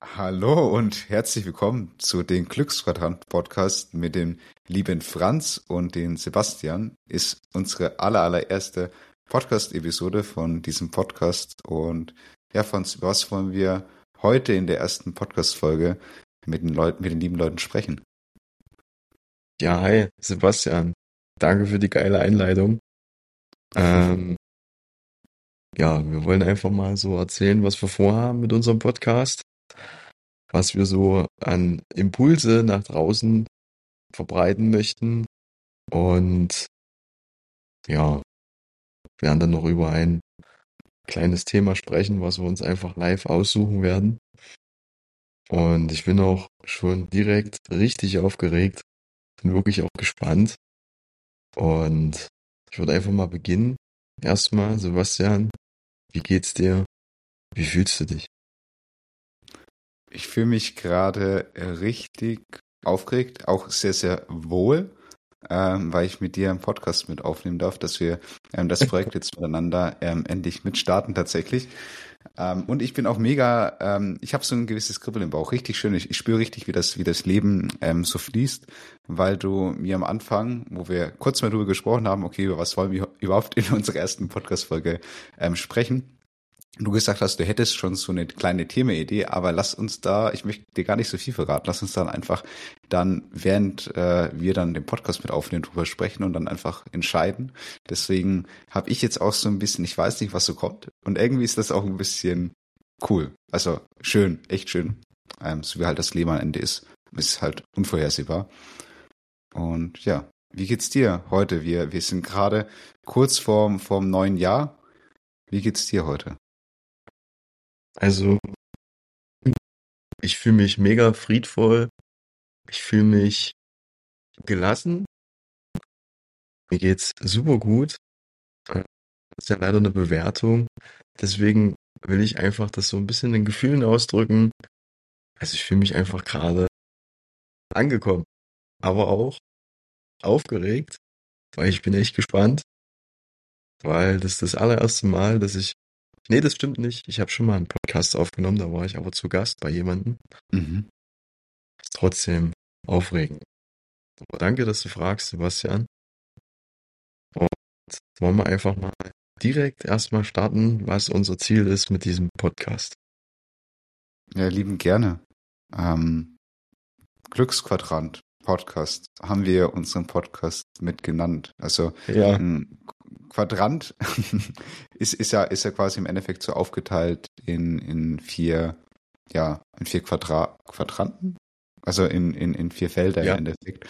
Hallo und herzlich willkommen zu den Glücksquadrant Podcast mit dem lieben Franz und den Sebastian. Ist unsere aller, allererste Podcast-Episode von diesem Podcast. Und ja, Franz, was wollen wir heute in der ersten Podcast-Folge mit den Leuten, mit den lieben Leuten sprechen? Ja, hi, Sebastian. Danke für die geile Einleitung. Ähm, ja, wir wollen einfach mal so erzählen, was wir vorhaben mit unserem Podcast was wir so an Impulse nach draußen verbreiten möchten. Und ja, werden dann noch über ein kleines Thema sprechen, was wir uns einfach live aussuchen werden. Und ich bin auch schon direkt richtig aufgeregt, bin wirklich auch gespannt. Und ich würde einfach mal beginnen. Erstmal, Sebastian, wie geht's dir? Wie fühlst du dich? Ich fühle mich gerade richtig aufgeregt, auch sehr, sehr wohl, ähm, weil ich mit dir einen Podcast mit aufnehmen darf, dass wir ähm, das Projekt jetzt miteinander ähm, endlich mitstarten tatsächlich. Ähm, und ich bin auch mega, ähm, ich habe so ein gewisses Kribbeln im Bauch, richtig schön. Ich, ich spüre richtig, wie das, wie das Leben ähm, so fließt, weil du mir am Anfang, wo wir kurz mal drüber gesprochen haben, okay, über was wollen wir überhaupt in unserer ersten Podcast-Folge ähm, sprechen, du gesagt hast, du hättest schon so eine kleine Themaidee, aber lass uns da, ich möchte dir gar nicht so viel verraten, lass uns dann einfach dann, während äh, wir dann den Podcast mit aufnehmen, drüber sprechen und dann einfach entscheiden. Deswegen habe ich jetzt auch so ein bisschen, ich weiß nicht, was so kommt. Und irgendwie ist das auch ein bisschen cool. Also schön, echt schön. Ähm, so wie halt das Leben am Ende ist. Ist halt unvorhersehbar. Und ja, wie geht's dir heute? Wir, wir sind gerade kurz vorm, vorm neuen Jahr. Wie geht's dir heute? Also, ich fühle mich mega friedvoll. Ich fühle mich gelassen. Mir geht's super gut. Das ist ja leider eine Bewertung. Deswegen will ich einfach das so ein bisschen in Gefühlen ausdrücken. Also ich fühle mich einfach gerade angekommen, aber auch aufgeregt, weil ich bin echt gespannt, weil das ist das allererste Mal, dass ich Nee, das stimmt nicht. Ich habe schon mal einen Podcast aufgenommen, da war ich aber zu Gast bei jemandem. Mhm. Ist trotzdem aufregend. Aber danke, dass du fragst, Sebastian. Und wollen wir einfach mal direkt erstmal starten, was unser Ziel ist mit diesem Podcast. Ja, lieben gerne. Ähm, Glücksquadrant Podcast haben wir unseren Podcast mit genannt. Also ja. ein Quadrant ist, ist ja, ist ja quasi im Endeffekt so aufgeteilt in, in vier, ja, in vier Quadra Quadranten. Also in, in, in vier Felder ja. im Endeffekt.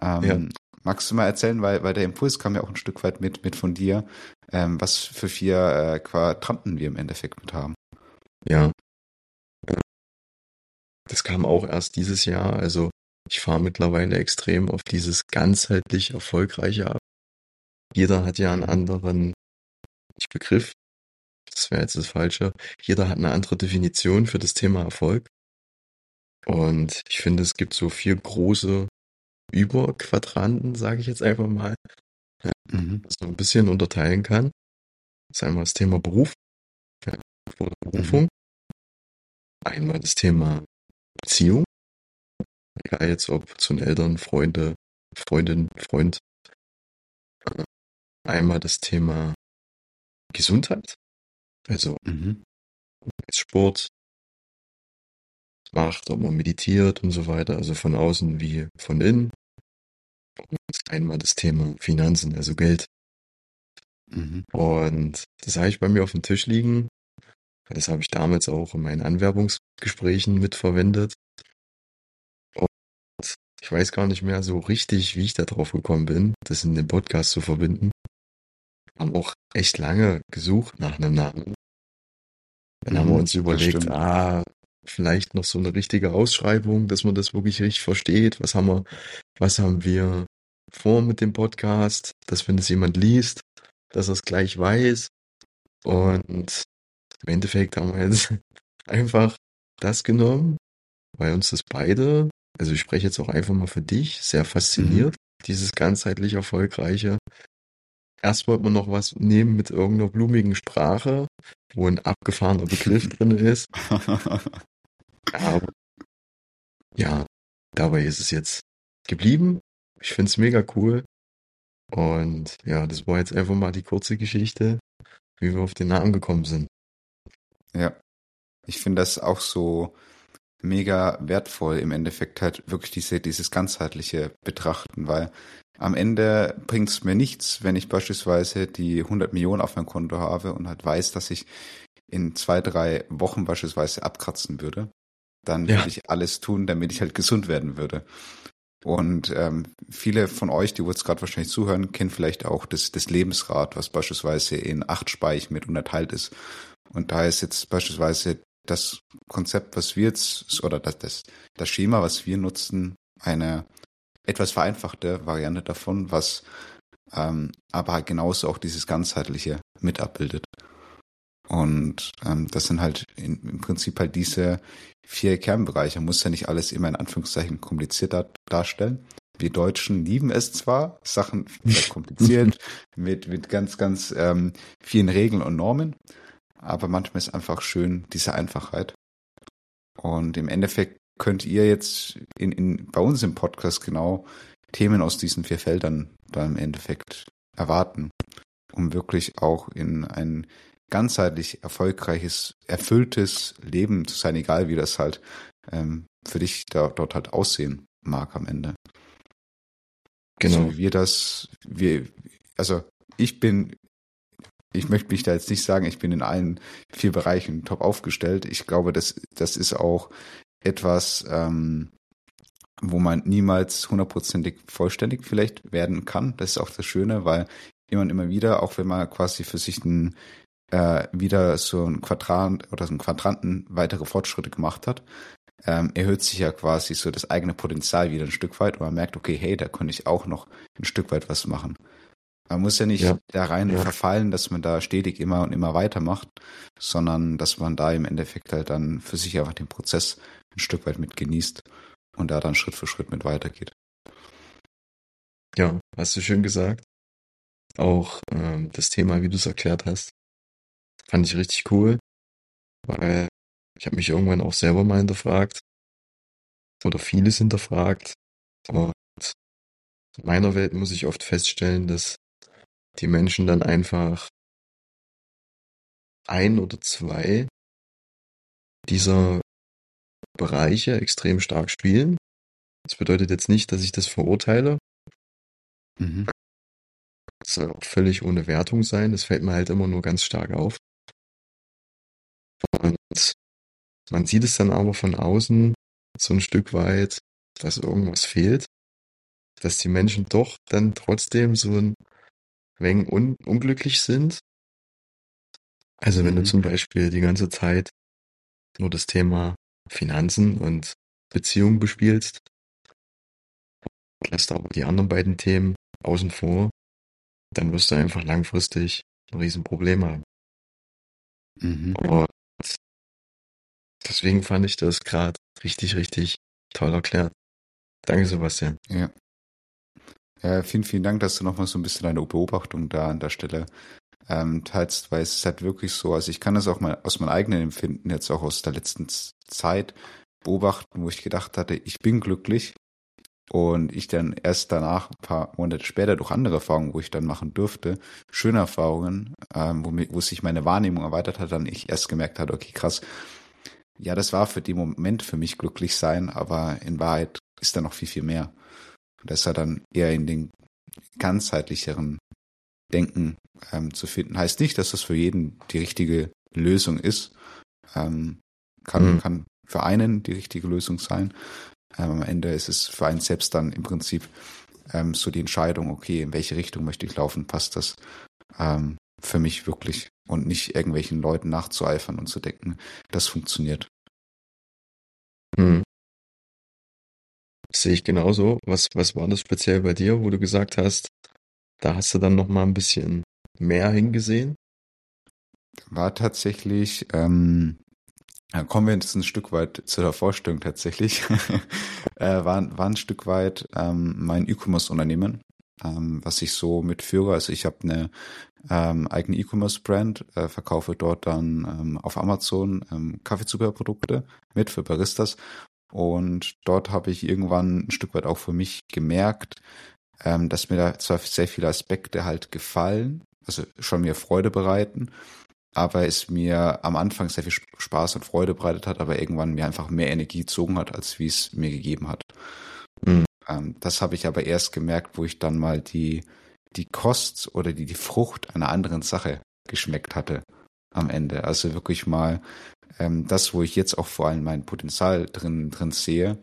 Ähm, ja. Magst du mal erzählen, weil, weil der Impuls kam ja auch ein Stück weit mit, mit von dir, ähm, was für vier äh, Quadranten wir im Endeffekt mit haben. Ja. Das kam auch erst dieses Jahr. Also ich fahre mittlerweile extrem auf dieses ganzheitlich erfolgreiche ab. Jeder hat ja einen anderen nicht Begriff, das wäre jetzt das Falsche. Jeder hat eine andere Definition für das Thema Erfolg. Und ich finde, es gibt so vier große Überquadranten, sage ich jetzt einfach mal, ja, mhm. man ein bisschen unterteilen kann. Das ist einmal das Thema Beruf ja, oder Berufung. Mhm. Einmal das Thema Beziehung. Egal jetzt ob zu den Eltern, Freunde, Freundin, Freund. Einmal das Thema Gesundheit. Also mhm. Sport macht, ob man meditiert und so weiter, also von außen wie von innen. Und einmal das Thema Finanzen, also Geld. Mhm. Und das habe ich bei mir auf dem Tisch liegen. Das habe ich damals auch in meinen Anwerbungsgesprächen mitverwendet. Und ich weiß gar nicht mehr so richtig, wie ich da drauf gekommen bin, das in den Podcast zu verbinden haben auch echt lange gesucht nach einem Namen. Dann haben wir mhm, uns überlegt, ah, vielleicht noch so eine richtige Ausschreibung, dass man das wirklich richtig versteht. Was haben wir, was haben wir vor mit dem Podcast, dass wenn es jemand liest, dass er es gleich weiß. Und im Endeffekt haben wir jetzt einfach das genommen, weil uns das beide, also ich spreche jetzt auch einfach mal für dich, sehr fasziniert, mhm. dieses ganzheitlich erfolgreiche Erst wollte man noch was nehmen mit irgendeiner blumigen Sprache, wo ein abgefahrener Begriff drin ist. Aber ja, dabei ist es jetzt geblieben. Ich finde es mega cool. Und ja, das war jetzt einfach mal die kurze Geschichte, wie wir auf den Namen gekommen sind. Ja. Ich finde das auch so mega wertvoll, im Endeffekt halt wirklich diese, dieses ganzheitliche Betrachten, weil am Ende bringt es mir nichts, wenn ich beispielsweise die 100 Millionen auf meinem Konto habe und halt weiß, dass ich in zwei, drei Wochen beispielsweise abkratzen würde. Dann ja. würde ich alles tun, damit ich halt gesund werden würde. Und ähm, viele von euch, die jetzt gerade wahrscheinlich zuhören, kennen vielleicht auch das, das Lebensrad, was beispielsweise in acht Speichen mit unterteilt ist. Und da ist jetzt beispielsweise das Konzept, was wir jetzt, oder das, das, das Schema, was wir nutzen, eine etwas vereinfachte Variante davon, was ähm, aber halt genauso auch dieses ganzheitliche mit abbildet. Und ähm, das sind halt in, im Prinzip halt diese vier Kernbereiche. Man muss ja nicht alles immer in Anführungszeichen kompliziert darstellen. Wir Deutschen lieben es zwar, Sachen kompliziert, mit, mit ganz, ganz ähm, vielen Regeln und Normen, aber manchmal ist einfach schön diese Einfachheit. Und im Endeffekt könnt ihr jetzt in, in, bei uns im Podcast genau Themen aus diesen vier Feldern da im Endeffekt erwarten, um wirklich auch in ein ganzheitlich erfolgreiches, erfülltes Leben zu sein, egal wie das halt ähm, für dich da, dort halt aussehen mag am Ende. Genau. So wie wir das, wir, also ich bin, ich möchte mich da jetzt nicht sagen, ich bin in allen vier Bereichen top aufgestellt. Ich glaube, das, das ist auch etwas, ähm, wo man niemals hundertprozentig vollständig vielleicht werden kann. Das ist auch das Schöne, weil immer und immer wieder, auch wenn man quasi für sich ein, äh, wieder so ein Quadrant oder so ein Quadranten weitere Fortschritte gemacht hat, ähm, erhöht sich ja quasi so das eigene Potenzial wieder ein Stück weit und man merkt, okay, hey, da könnte ich auch noch ein Stück weit was machen. Man muss ja nicht ja. da rein ja. verfallen, dass man da stetig immer und immer weitermacht, sondern dass man da im Endeffekt halt dann für sich einfach den Prozess ein Stück weit mit genießt und da dann Schritt für Schritt mit weitergeht. Ja, hast du schön gesagt. Auch ähm, das Thema, wie du es erklärt hast, fand ich richtig cool, weil ich habe mich irgendwann auch selber mal hinterfragt oder vieles hinterfragt. Und in meiner Welt muss ich oft feststellen, dass die Menschen dann einfach ein oder zwei dieser Bereiche extrem stark spielen. Das bedeutet jetzt nicht, dass ich das verurteile. Mhm. Das soll auch völlig ohne Wertung sein. Das fällt mir halt immer nur ganz stark auf. Und man sieht es dann aber von außen so ein Stück weit, dass irgendwas fehlt. Dass die Menschen doch dann trotzdem so ein wenig un unglücklich sind. Also wenn mhm. du zum Beispiel die ganze Zeit nur das Thema Finanzen und Beziehungen bespielst, lässt aber die anderen beiden Themen außen vor, dann wirst du einfach langfristig ein Riesenproblem haben. Mhm. Und deswegen fand ich das gerade richtig, richtig toll erklärt. Danke, Sebastian. Ja. Ja, vielen, vielen Dank, dass du nochmal so ein bisschen deine Beobachtung da an der Stelle ähm, teilst, weil es ist halt wirklich so, also ich kann das auch mal aus meinem eigenen Empfinden jetzt auch aus der letzten Zeit beobachten, wo ich gedacht hatte, ich bin glücklich und ich dann erst danach, ein paar Monate später, durch andere Erfahrungen, wo ich dann machen durfte, schöne Erfahrungen, ähm, wo, mir, wo sich meine Wahrnehmung erweitert hat, dann ich erst gemerkt hatte, okay, krass, ja, das war für den Moment für mich glücklich sein, aber in Wahrheit ist da noch viel, viel mehr. Und das ja dann eher in den ganzheitlicheren Denken ähm, zu finden. Heißt nicht, dass das für jeden die richtige Lösung ist. Ähm, kann, mhm. kann für einen die richtige Lösung sein. Ähm, am Ende ist es für einen selbst dann im Prinzip ähm, so die Entscheidung, okay, in welche Richtung möchte ich laufen, passt das ähm, für mich wirklich und nicht irgendwelchen Leuten nachzueifern und zu denken, das funktioniert. Mhm. Das sehe ich genauso. Was, was war das speziell bei dir, wo du gesagt hast, da hast du dann noch mal ein bisschen mehr hingesehen? War tatsächlich, ähm, kommen wir jetzt ein Stück weit zu der Vorstellung tatsächlich, äh, war, war ein Stück weit ähm, mein E-Commerce-Unternehmen, ähm, was ich so mitführe. Also ich habe eine ähm, eigene E-Commerce-Brand, äh, verkaufe dort dann ähm, auf Amazon ähm, Kaffeezubehörprodukte mit für Baristas. Und dort habe ich irgendwann ein Stück weit auch für mich gemerkt, ähm, dass mir da zwar sehr viele Aspekte halt gefallen, also schon mir Freude bereiten, aber es mir am Anfang sehr viel Spaß und Freude bereitet hat, aber irgendwann mir einfach mehr Energie gezogen hat, als wie es mir gegeben hat. Mhm. Ähm, das habe ich aber erst gemerkt, wo ich dann mal die, die Kost oder die, die Frucht einer anderen Sache geschmeckt hatte am Ende. Also wirklich mal ähm, das, wo ich jetzt auch vor allem mein Potenzial drin, drin sehe,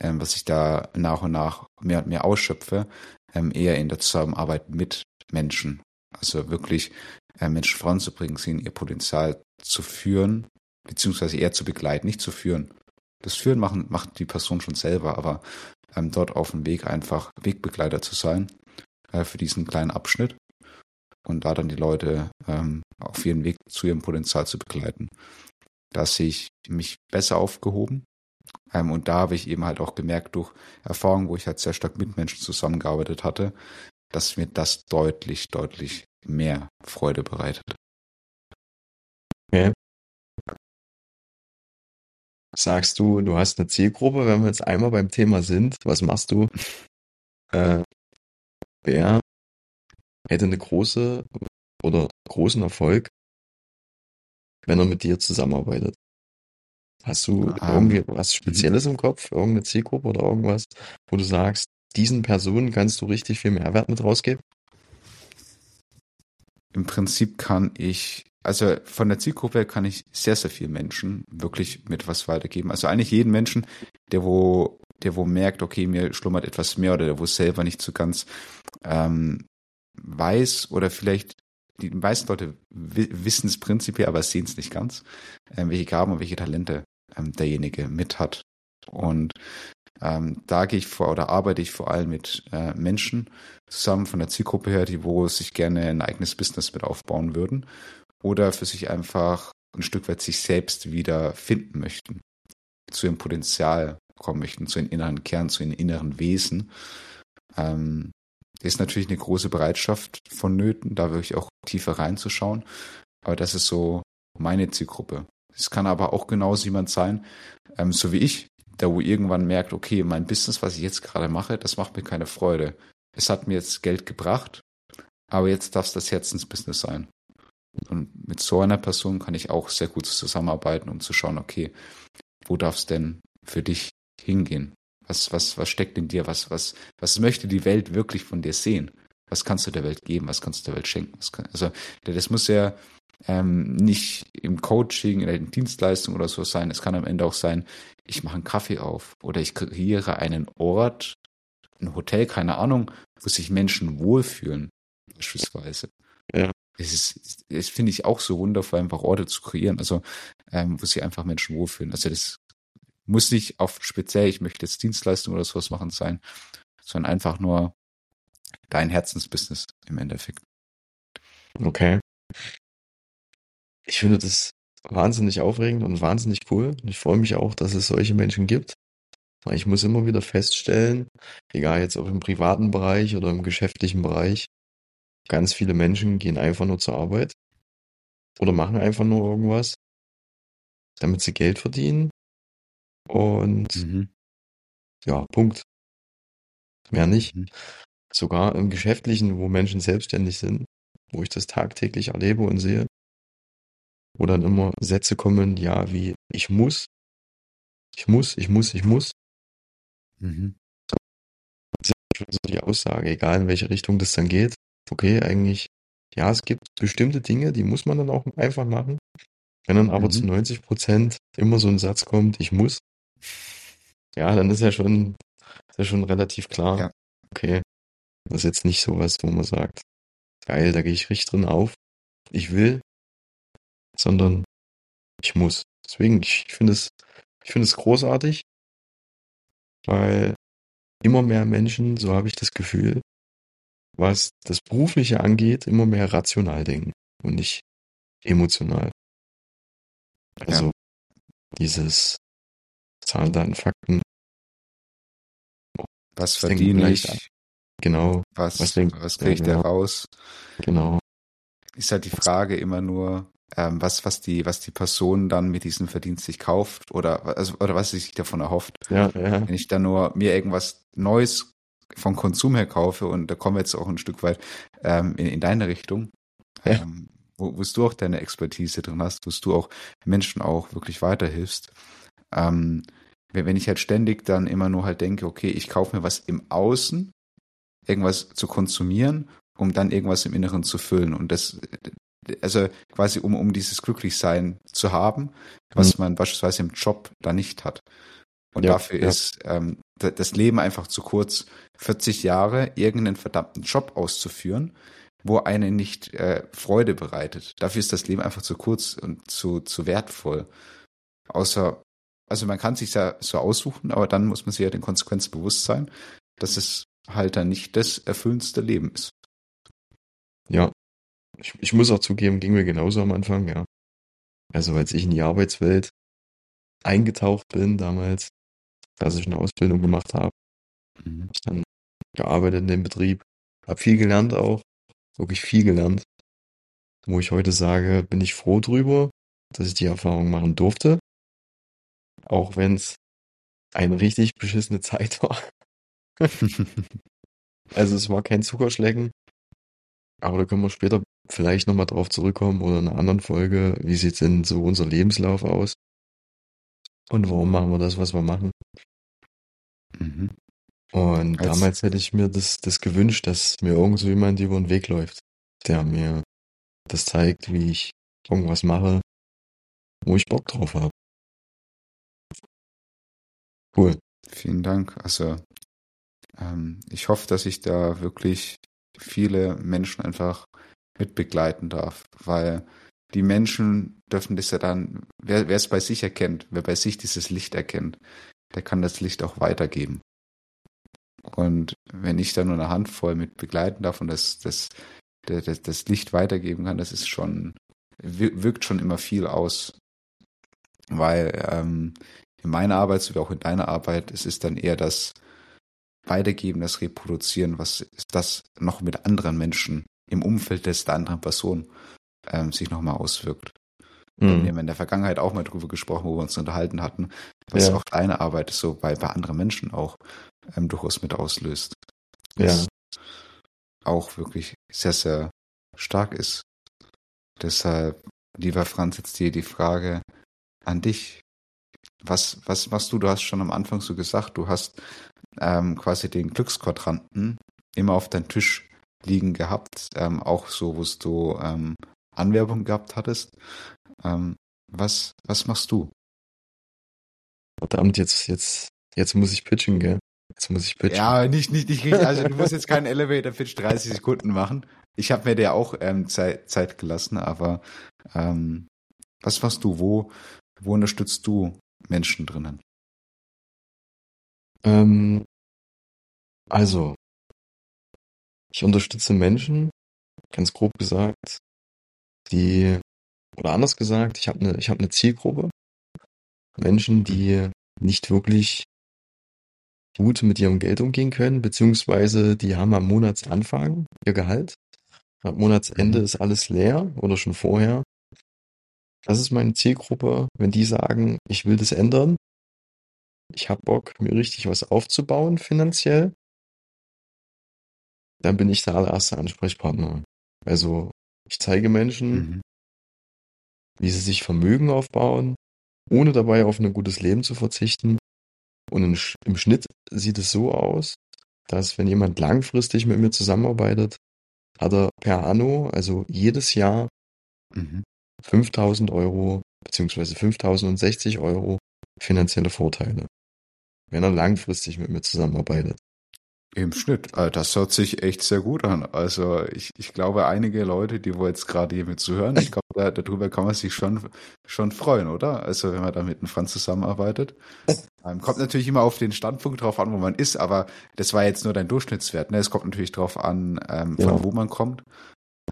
ähm, was ich da nach und nach mehr und mehr ausschöpfe, ähm, eher in der Zusammenarbeit mit Menschen. Also wirklich äh, Menschen voranzubringen, sie in ihr Potenzial zu führen, beziehungsweise eher zu begleiten, nicht zu führen. Das Führen machen, macht die Person schon selber, aber ähm, dort auf dem Weg einfach Wegbegleiter zu sein äh, für diesen kleinen Abschnitt und da dann die Leute ähm, auf ihren Weg zu ihrem Potenzial zu begleiten. Da sehe ich mich besser aufgehoben. Ähm, und da habe ich eben halt auch gemerkt durch Erfahrungen, wo ich halt sehr stark mit Menschen zusammengearbeitet hatte, dass mir das deutlich, deutlich mehr Freude bereitet. Okay. Sagst du, du hast eine Zielgruppe, wenn wir jetzt einmal beim Thema sind, was machst du? Äh, wer hätte eine große oder großen Erfolg, wenn er mit dir zusammenarbeitet? Hast du um, irgendwie was Spezielles im Kopf, irgendeine Zielgruppe oder irgendwas, wo du sagst, diesen Personen kannst du richtig viel Mehrwert mit rausgeben? Im Prinzip kann ich, also von der Zielgruppe kann ich sehr, sehr viel Menschen wirklich mit was weitergeben. Also eigentlich jeden Menschen, der wo, der wo merkt, okay, mir schlummert etwas mehr oder der wo selber nicht so ganz ähm, weiß oder vielleicht die meisten Leute wissen es prinzipiell, aber sehen es nicht ganz, ähm, welche Gaben und welche Talente ähm, derjenige mit hat. Und ähm, da gehe ich vor oder arbeite ich vor allem mit äh, Menschen zusammen von der Zielgruppe her, die wo sich gerne ein eigenes Business mit aufbauen würden oder für sich einfach ein Stück weit sich selbst wieder finden möchten, zu ihrem Potenzial kommen möchten, zu ihren inneren Kern, zu ihren inneren Wesen. Ähm, ist natürlich eine große Bereitschaft vonnöten, da wirklich auch tiefer reinzuschauen. Aber das ist so meine Zielgruppe. Es kann aber auch genauso jemand sein, ähm, so wie ich, der wo irgendwann merkt, okay, mein Business, was ich jetzt gerade mache, das macht mir keine Freude. Es hat mir jetzt Geld gebracht, aber jetzt darf es das Herzensbusiness sein. Und mit so einer Person kann ich auch sehr gut zusammenarbeiten, um zu schauen, okay, wo darf es denn für dich hingehen? Was, was, was steckt in dir? Was, was, was möchte die Welt wirklich von dir sehen? Was kannst du der Welt geben? Was kannst du der Welt schenken? Kann, also, das muss ja ähm, nicht im Coaching, in der Dienstleistung oder so sein. Es kann am Ende auch sein, ich mache einen Kaffee auf oder ich kreiere einen Ort, ein Hotel, keine Ahnung, wo sich Menschen wohlfühlen, beispielsweise. Ja. Es ist, das finde ich auch so wundervoll, einfach Orte zu kreieren, also ähm, wo sich einfach Menschen wohlfühlen. Also das muss nicht auf speziell, ich möchte jetzt Dienstleistung oder sowas machen sein, sondern einfach nur dein Herzensbusiness im Endeffekt. Okay. Ich finde das wahnsinnig aufregend und wahnsinnig cool. Ich freue mich auch, dass es solche Menschen gibt. Ich muss immer wieder feststellen, egal jetzt auch im privaten Bereich oder im geschäftlichen Bereich, ganz viele Menschen gehen einfach nur zur Arbeit oder machen einfach nur irgendwas, damit sie Geld verdienen. Und mhm. ja, Punkt. Mehr nicht. Mhm. Sogar im Geschäftlichen, wo Menschen selbstständig sind, wo ich das tagtäglich erlebe und sehe, wo dann immer Sätze kommen, ja, wie ich muss, ich muss, ich muss, ich muss. Mhm. Das ist schon so die Aussage, egal in welche Richtung das dann geht. Okay, eigentlich, ja, es gibt bestimmte Dinge, die muss man dann auch einfach machen. Wenn dann aber mhm. zu 90 Prozent immer so ein Satz kommt, ich muss, ja, dann ist ja schon, ist ja schon relativ klar, ja. okay, das ist jetzt nicht sowas, wo man sagt, geil, da gehe ich richtig drin auf. Ich will, sondern ich muss. Deswegen, ich finde es, ich finde es großartig, weil immer mehr Menschen, so habe ich das Gefühl, was das Berufliche angeht, immer mehr rational denken und nicht emotional. Also ja. dieses Zahlen, Daten, Fakten. Was verdiene ich? Genau. Was, was, was kriege ich ja, genau. da raus? Genau. ist halt die Frage immer nur, ähm, was, was die, was die Person dann mit diesem Verdienst sich kauft oder, also, oder was sie sich davon erhofft. Ja, ja. Wenn ich dann nur mir irgendwas Neues vom Konsum her kaufe und da kommen wir jetzt auch ein Stück weit ähm, in, in deine Richtung, Ja. ähm, wo, wo du auch deine Expertise drin hast, wo du auch Menschen auch wirklich weiterhilfst. Ähm, wenn, ich halt ständig dann immer nur halt denke, okay, ich kaufe mir was im Außen, irgendwas zu konsumieren, um dann irgendwas im Inneren zu füllen und das also quasi um, um dieses Glücklichsein zu haben, was man beispielsweise im Job da nicht hat. Und Ja, dafür ja. ist ähm, das Leben einfach zu kurz, 40 Jahre irgendeinen verdammten Job auszuführen, wo einen nicht äh, Freude bereitet. Dafür ist das Leben einfach zu kurz und zu, zu wertvoll. Außer, also man kann sich ja so aussuchen, aber dann muss man sich ja den Konsequenzen bewusst sein, dass es halt dann nicht das erfüllendste Leben ist. Ja. Ich, ich muss auch zugeben, ging mir genauso am Anfang, ja. Also als ich in die Arbeitswelt eingetaucht bin damals, dass ich eine Ausbildung gemacht habe, Mhm. ich dann gearbeitet in dem Betrieb, habe viel gelernt auch, wirklich viel gelernt. Wo ich heute sage, bin ich froh drüber, dass ich die Erfahrung machen durfte. Auch wenn es eine richtig beschissene Zeit war. Also es war kein Zuckerschlecken. Aber da können wir später vielleicht nochmal drauf zurückkommen oder in einer anderen Folge. Wie sieht denn so unser Lebenslauf aus? Und warum machen wir das, was wir machen? Mhm. Und Als- damals hätte ich mir das, das gewünscht, dass mir irgend so jemand über den Weg läuft, der mir das zeigt, wie ich irgendwas mache, wo ich Bock drauf habe. Cool. Vielen Dank. Also ähm, ich hoffe, dass ich da wirklich viele Menschen einfach mitbegleiten darf, weil die Menschen dürfen das ja dann, wer wer es bei sich erkennt, wer bei sich dieses Licht erkennt, der kann das Licht auch weitergeben. Und wenn ich da nur eine Handvoll mit begleiten darf und das, das, das, das, Licht weitergeben kann, das ist schon, wir- wirkt schon immer viel aus. Weil ähm, in meiner Arbeit, so wie auch in deiner Arbeit, es ist dann eher das Weitergeben, das Reproduzieren, was ist das noch mit anderen Menschen im Umfeld des der anderen Person ähm, sich nochmal auswirkt. Wir Mhm. haben in der Vergangenheit auch mal drüber gesprochen, wo wir uns unterhalten hatten, was Ja. auch deine Arbeit so bei, bei anderen Menschen auch ähm, durchaus mit auslöst. Ja. Was auch wirklich sehr, sehr stark ist. Deshalb, lieber Franz, jetzt dir die Frage an dich. Was, was machst du? Du hast schon am Anfang so gesagt, du hast ähm, quasi den Glücksquadranten immer auf deinem Tisch liegen gehabt, ähm, auch so, wo du ähm, Anwerbung gehabt hattest. Ähm, was, was machst du? Verdammt, jetzt, jetzt, jetzt muss ich pitchen, gell? Jetzt muss ich pitchen. Ja, nicht, nicht, nicht richtig. Also du musst jetzt keinen Elevator Pitch 30 Sekunden machen. Ich habe mir da auch ähm, Zeit, Zeit gelassen, aber ähm, was machst du? Wo, wo unterstützt du Menschen drinnen? Ähm, also, ich unterstütze Menschen, ganz grob gesagt, die, oder anders gesagt, ich habe eine, ich habe eine Zielgruppe. Menschen, die nicht wirklich gut mit ihrem Geld umgehen können, beziehungsweise die haben am Monatsanfang ihr Gehalt. Am Monatsende Mhm. ist alles leer oder schon vorher. Das ist meine Zielgruppe, wenn die sagen, ich will das ändern. Ich habe Bock, mir richtig was aufzubauen finanziell. Dann bin ich der allererste Ansprechpartner. Also ich zeige Menschen, Mhm. wie sie sich Vermögen aufbauen, ohne dabei auf ein gutes Leben zu verzichten. Und im Sch- im Schnitt sieht es so aus, dass wenn jemand langfristig mit mir zusammenarbeitet, hat er per Anno, also jedes Jahr Mhm. 5000 Euro beziehungsweise 5060 Euro finanzielle Vorteile, wenn er langfristig mit mir zusammenarbeitet. Im Schnitt. Äh, Das hört sich echt sehr gut an. Also ich, ich glaube, einige Leute, die wo jetzt gerade hier mit zuhören, ich glaube, da, darüber kann man sich schon, schon freuen, oder? Also wenn man da mit einem Franz zusammenarbeitet. Ähm, kommt natürlich immer auf den Standpunkt drauf an, wo man ist, aber das war jetzt nur dein Durchschnittswert. Ne? Es kommt natürlich drauf an, ähm, von Genau. wo man kommt.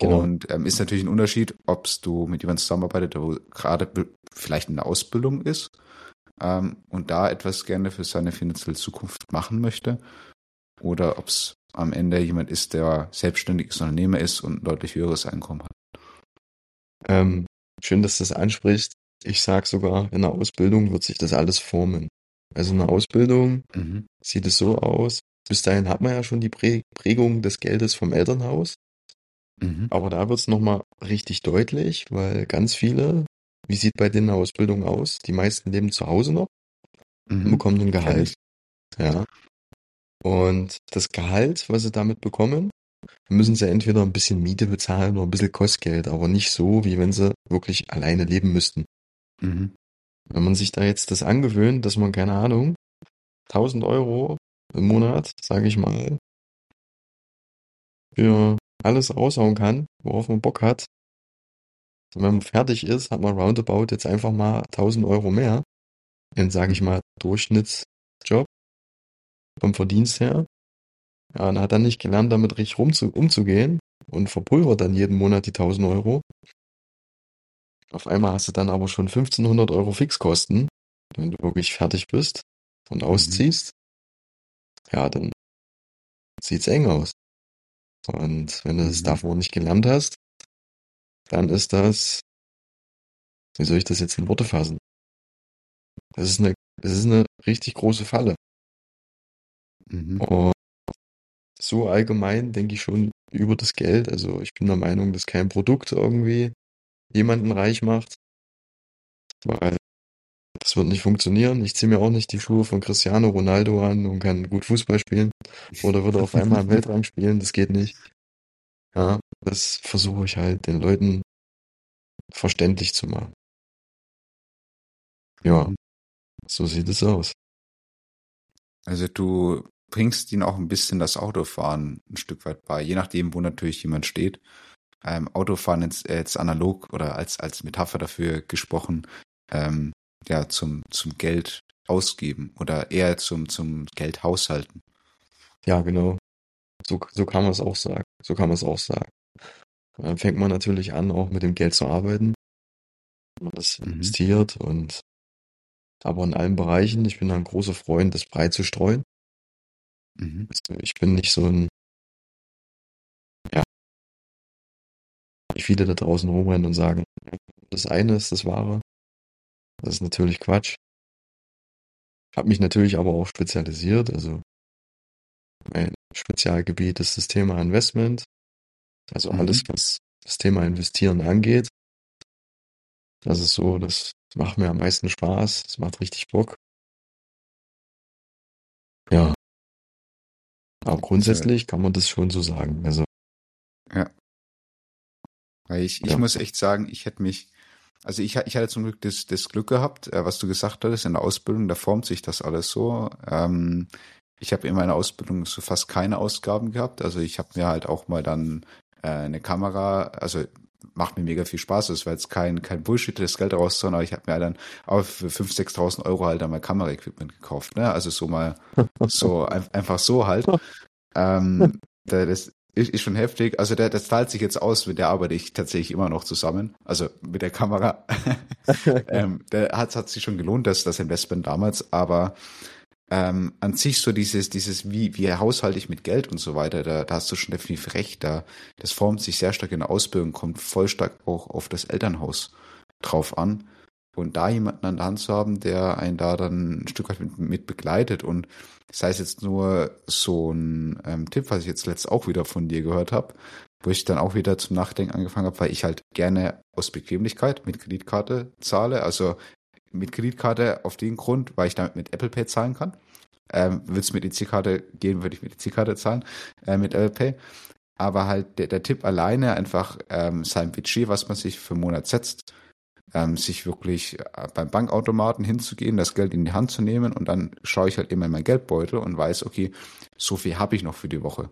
Genau. Und ähm, ist natürlich ein Unterschied, ob du mit jemandem zusammenarbeitet, der gerade vielleicht in der Ausbildung ist ähm, und da etwas gerne für seine finanzielle Zukunft machen möchte oder ob es am Ende jemand ist, der selbstständig ist, Unternehmer ist und ein deutlich höheres Einkommen hat. Ähm, schön, dass du das ansprichst. Ich sag sogar, in der Ausbildung wird sich das alles formen. Also in der Ausbildung Mhm. sieht es so aus. Bis dahin hat man ja schon die Prä Prägung des Geldes vom Elternhaus. Mhm. Aber da wird es nochmal richtig deutlich, weil ganz viele, wie sieht bei denen Ausbildung aus? Die meisten leben zu Hause noch und Mhm. bekommen ein Gehalt. Ja. Und das Gehalt, was sie damit bekommen, müssen sie entweder ein bisschen Miete bezahlen oder ein bisschen Kostgeld, aber nicht so, wie wenn sie wirklich alleine leben müssten. Mhm. Wenn man sich da jetzt das angewöhnt, dass man, keine Ahnung, 1000 Euro im Monat, sage ich mal, für alles raushauen kann, worauf man Bock hat. Und wenn man fertig ist, hat man roundabout jetzt einfach mal 1000 Euro mehr in, sage ich mal, Durchschnittsjob vom Verdienst her. Ja, und hat dann nicht gelernt, damit richtig rumzu umzugehen und verpulvert dann jeden Monat die 1000 Euro. Auf einmal hast du dann aber schon 1500 Euro Fixkosten, wenn du wirklich fertig bist und Mhm. ausziehst. Ja, dann sieht's eng aus. Und wenn du das Mhm. davor nicht gelernt hast, dann ist das, wie soll ich das jetzt in Worte fassen? Das ist eine, das ist eine richtig große Falle. Mhm. Und so allgemein denke ich schon über das Geld. Also ich bin der Meinung, dass kein Produkt irgendwie jemanden reich macht, weil das wird nicht funktionieren. Ich ziehe mir auch nicht die Schuhe von Cristiano Ronaldo an und kann gut Fußball spielen oder würde auf einmal im Weltrang spielen. Das geht nicht. Ja, das versuche ich halt den Leuten verständlich zu machen. Ja, so sieht es aus. Also du bringst ihnen auch ein bisschen das Autofahren ein Stück weit bei, je nachdem, wo natürlich jemand steht. Ähm, Autofahren jetzt, äh, jetzt analog oder als, als Metapher dafür gesprochen, ähm, ja, zum, zum Geld ausgeben oder eher zum, zum Geld haushalten. Ja, genau. So, so kann man es auch sagen. So kann man es auch sagen. Dann fängt man natürlich an, auch mit dem Geld zu arbeiten. Man das Mhm. investiert und aber in allen Bereichen. Ich bin ein großer Freund, das breit zu streuen. Mhm. Also ich bin nicht so ein, ja, wie viele da draußen rumrennen und sagen, das eine ist das Wahre. Das ist natürlich Quatsch. Habe mich natürlich aber auch spezialisiert. Also mein Spezialgebiet ist das Thema Investment. Also Mhm. alles, was das Thema Investieren angeht. Das ist so, das macht mir am meisten Spaß. Das macht richtig Bock. Ja, aber grundsätzlich kann man das schon so sagen. Also, ja. Weil ich, ich ja. muss echt sagen, ich hätte mich, also ich, ich hatte zum Glück das, das Glück gehabt, äh, was du gesagt hattest, in der Ausbildung, da formt sich das alles so. Ähm, ich habe in meiner Ausbildung so fast keine Ausgaben gehabt. Also ich habe mir halt auch mal dann äh, eine Kamera, also macht mir mega viel Spaß. Es war jetzt kein, kein Bullshit, das Geld rauszuhauen, aber ich habe mir halt dann auch für 5.000, 6.000 Euro halt dann mal Kameraequipment gekauft. Ne? Also so mal, so ein, einfach so halt. Ähm, da- das ist, ist schon heftig. Also der, das zahlt sich jetzt aus, mit der arbeite ich tatsächlich immer noch zusammen. Also mit der Kamera. ähm, der hat, hat sich schon gelohnt, das, das Investment damals, aber ähm, an sich so dieses, dieses, wie, wie haushalte ich mit Geld und so weiter, da, da hast du schon definitiv recht. Da, das formt sich sehr stark in der Ausbildung, kommt voll stark auch auf das Elternhaus drauf an. Und da jemanden an der Hand zu haben, der einen da dann ein Stück weit mit, mit begleitet und sei es jetzt nur so ein ähm, Tipp, was ich jetzt letzt auch wieder von dir gehört habe, wo ich dann auch wieder zum Nachdenken angefangen habe, weil ich halt gerne aus Bequemlichkeit mit Kreditkarte zahle. Also mit Kreditkarte auf den Grund, weil ich damit mit Apple Pay zahlen kann. Ähm, würde es mit EC-Karte gehen, würde ich mit EC-Karte zahlen, äh, mit Apple Pay. Aber halt der, der Tipp alleine einfach ähm, sein Budget, was man sich für einen Monat setzt, ähm, sich wirklich äh, beim Bankautomaten hinzugehen, das Geld in die Hand zu nehmen und dann schaue ich halt immer in meinen Geldbeutel und weiß, okay, so viel habe ich noch für die Woche.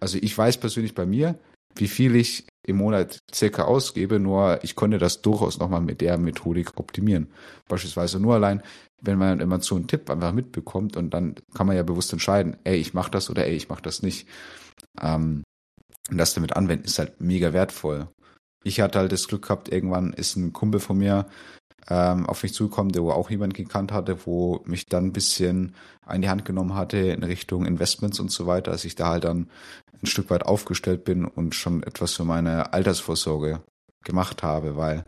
Also ich weiß persönlich bei mir, wie viel ich im Monat circa ausgebe, nur ich konnte das durchaus nochmal mit der Methodik optimieren. Beispielsweise nur allein, wenn man immer so einen Tipp einfach mitbekommt und dann kann man ja bewusst entscheiden, ey, ich mache das oder ey, ich mache das nicht. Ähm, und das damit anwenden ist halt mega wertvoll. Ich hatte halt das Glück gehabt, irgendwann ist ein Kumpel von mir ähm, auf mich zugekommen, der wo auch jemand gekannt hatte, wo mich dann ein bisschen an die Hand genommen hatte in Richtung Investments und so weiter, dass ich da halt dann ein Stück weit aufgestellt bin und schon etwas für meine Altersvorsorge gemacht habe, weil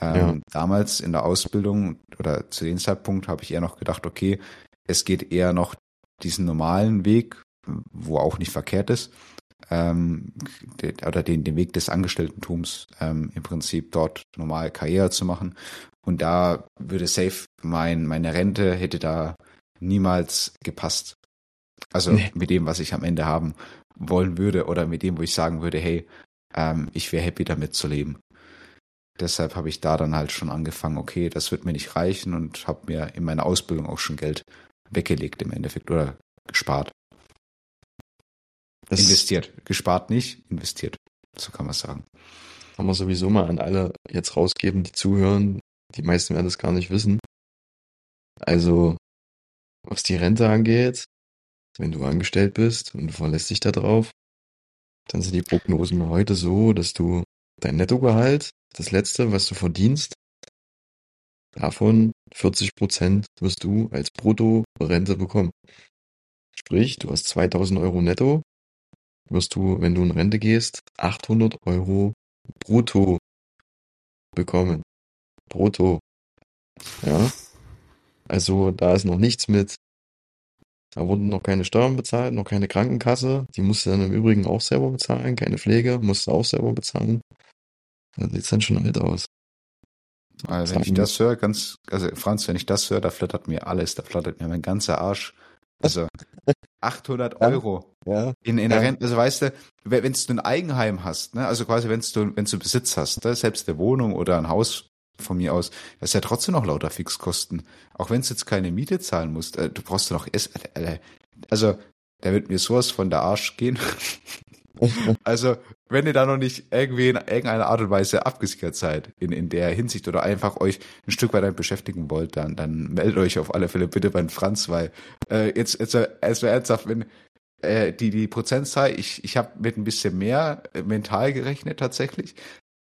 ähm, Ja. damals in der Ausbildung oder zu dem Zeitpunkt habe ich eher noch gedacht, okay, es geht eher noch diesen normalen Weg, wo auch nicht verkehrt ist, ähm, de- oder den, den Weg des Angestelltentums ähm, im Prinzip dort normal Karriere zu machen. Und da würde safe mein, meine Rente hätte da niemals gepasst. Also Nee. mit dem, was ich am Ende haben wollen würde oder mit dem, wo ich sagen würde, hey, ähm, ich wäre happy damit zu leben. Deshalb habe ich da dann halt schon angefangen, okay, das wird mir nicht reichen und habe mir in meiner Ausbildung auch schon Geld weggelegt im Endeffekt oder gespart. Das investiert. Gespart nicht, investiert. So kann man sagen. kann man sowieso mal an alle jetzt rausgeben, die zuhören. Die meisten werden das gar nicht wissen. Also, was die Rente angeht, wenn du angestellt bist und du verlässt dich da drauf, dann sind die Prognosen heute so, dass du dein Nettogehalt, das letzte, was du verdienst, davon 40 Prozent wirst du als Brutto-Rente bekommen. Sprich, du hast 2000 Euro netto, wirst du, wenn du in Rente gehst, 800 Euro brutto bekommen. Brutto. Ja. Also da ist noch nichts mit. Da wurden noch keine Steuern bezahlt, noch keine Krankenkasse. Die musst du dann im Übrigen auch selber bezahlen. Keine Pflege, musst du auch selber bezahlen. Da sieht's dann schon alt aus. Also wenn ich das höre, ganz, also Franz, wenn ich das höre, da flattert mir alles, da flattert mir mein ganzer Arsch. Also 800 Ja. Euro Ja. in, in der Ja. Rente, also weißt du, wenn du ein Eigenheim hast, ne, also quasi wenn du, wenn du Besitz hast, ne, selbst eine Wohnung oder ein Haus von mir aus, das ist ja trotzdem noch lauter Fixkosten. Auch wenn du jetzt keine Miete zahlen musst, äh, du brauchst noch Essen. Äh, also, da wird mir sowas von der Arsch gehen. Also, wenn ihr da noch nicht irgendwie in irgendeiner Art und Weise abgesichert seid in, in der Hinsicht oder einfach euch ein Stück weit damit beschäftigen wollt, dann, dann meldet euch auf alle Fälle bitte beim Franz, weil äh, jetzt, jetzt äh, es wäre ernsthaft, wenn äh, die, die Prozentzahl, ich, ich habe mit ein bisschen mehr äh, mental gerechnet tatsächlich,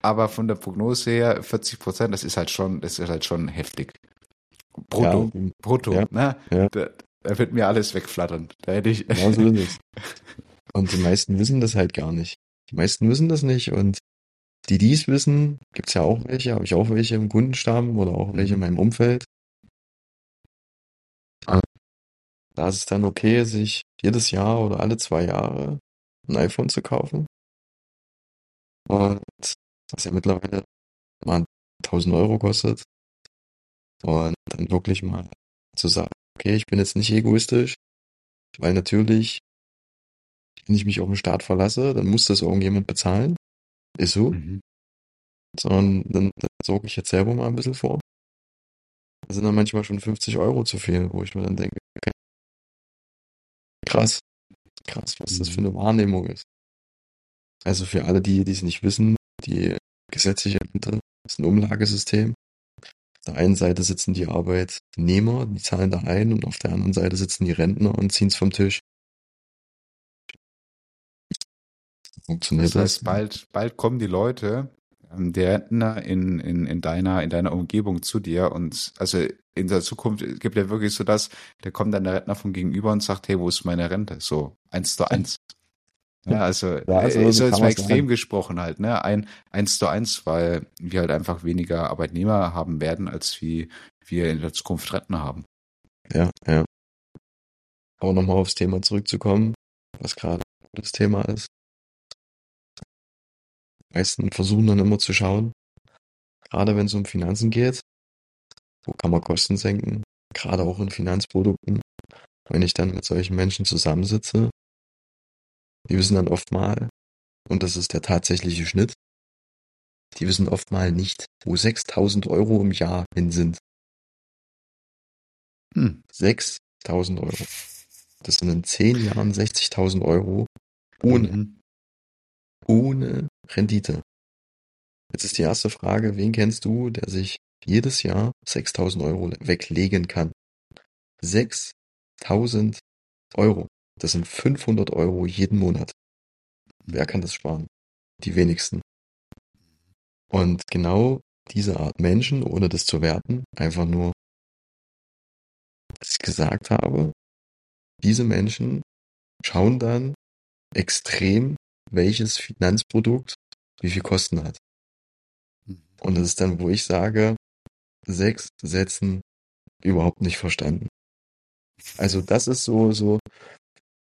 aber von der Prognose her 40 Prozent, das ist halt schon, das ist halt schon heftig. Brutto, Ja, brutto, Ja. ne? Ja. Da, da wird mir alles wegflattern. Da hätte ich. Genau so ist es. Und die meisten wissen das halt gar nicht. Die meisten wissen das nicht und die dies wissen, gibt's ja auch welche, habe ich auch welche im Kundenstamm oder auch welche in meinem Umfeld. Da ist es dann okay, sich jedes Jahr oder alle zwei Jahre ein iPhone zu kaufen. Und was ja mittlerweile mal 1000 Euro kostet. Und dann wirklich mal zu sagen, okay, ich bin jetzt nicht egoistisch, weil natürlich wenn ich mich auf den Staat verlasse, dann muss das irgendjemand bezahlen. Ist so. Mhm. Sondern dann, dann sorge ich jetzt selber mal ein bisschen vor. Da sind dann manchmal schon 50 Euro zu viel, wo ich mir dann denke, okay, krass, krass, was das für eine Wahrnehmung ist. Also für alle, die die es nicht wissen, die gesetzliche Rente ist ein Umlagesystem. Auf der einen Seite sitzen die Arbeitnehmer, die zahlen da ein und auf der anderen Seite sitzen die Rentner und ziehen es vom Tisch. Funktioniert Das das? heißt, bald, bald kommen die Leute, der Rentner in, in, in deiner, in deiner Umgebung zu dir und also in der Zukunft gibt ja wirklich so das, da kommt dann der Rentner von gegenüber und sagt, hey, wo ist meine Rente? So, eins zu eins. Ja, also, Ja, also äh, kann jetzt mal extrem sagen. gesprochen halt, ne? Ein, eins zu eins, weil wir halt einfach weniger Arbeitnehmer haben werden, als wie wir in der Zukunft Rentner haben. Ja, ja. Aber nochmal aufs Thema zurückzukommen, was gerade das Thema ist. Meisten versuchen dann immer zu schauen, gerade wenn es um Finanzen geht, wo kann man Kosten senken, gerade auch in Finanzprodukten. Wenn ich dann mit solchen Menschen zusammensitze, die wissen dann oft mal, und das ist der tatsächliche Schnitt, die wissen oft mal nicht, wo 6000 Euro im Jahr hin sind. Hm. 6000 Euro. Das sind in 10 Jahren 60.000 Euro ohne, Mhm. Ohne Rendite. Jetzt ist die erste Frage, wen kennst du, der sich jedes Jahr 6.000 Euro weglegen kann? 6.000 Euro. Das sind 500 Euro jeden Monat. Wer kann das sparen? Die wenigsten. Und genau diese Art Menschen, ohne das zu werten, einfach nur, was ich gesagt habe, diese Menschen schauen dann extrem, welches Finanzprodukt wie viel Kosten hat. Und das ist dann, wo ich sage, sechs Sätzen überhaupt nicht verstanden. Also das ist so, so,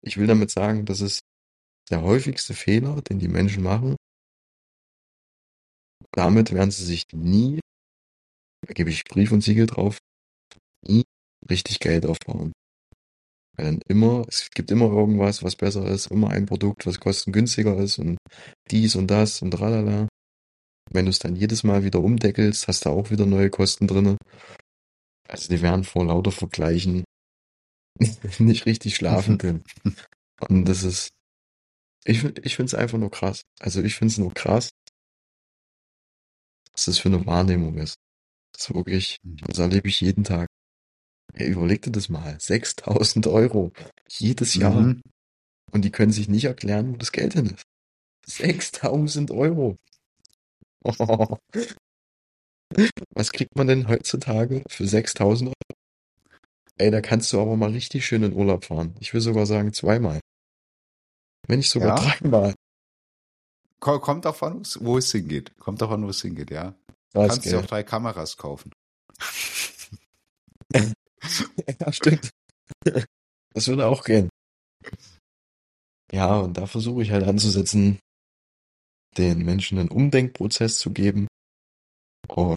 ich will damit sagen, das ist der häufigste Fehler, den die Menschen machen. Damit werden sie sich nie, da gebe ich Brief und Siegel drauf, nie richtig Geld aufbauen. Weil dann immer, es gibt immer irgendwas, was besser ist, immer ein Produkt, was kostengünstiger ist und dies und das und tralala. Wenn du es dann jedes Mal wieder umdeckelst, hast du auch wieder neue Kosten drinne. Also die werden vor lauter Vergleichen nicht richtig schlafen können. Und das ist, ich, ich finde es einfach nur krass. Also ich finde es nur krass, was das für eine Wahrnehmung ist. Das ist wirklich, das erlebe ich jeden Tag. Ey, überleg dir das mal. 6000 Euro. Jedes Jahr. Mhm. Und die können sich nicht erklären, wo das Geld hin ist. 6000 Euro. Oh. Was kriegt man denn heutzutage für 6000 Euro? Ey, da kannst du aber mal richtig schön in Urlaub fahren. Ich will sogar sagen zweimal. Wenn nicht sogar Ja? dreimal. Ko- Kommt davon, wo es hingeht. Kommt davon, wo es hingeht, ja. Das Kannst dir auch drei Kameras kaufen. Ja, stimmt. Das würde auch gehen. Ja, und da versuche ich halt anzusetzen, den Menschen einen Umdenkprozess zu geben. Und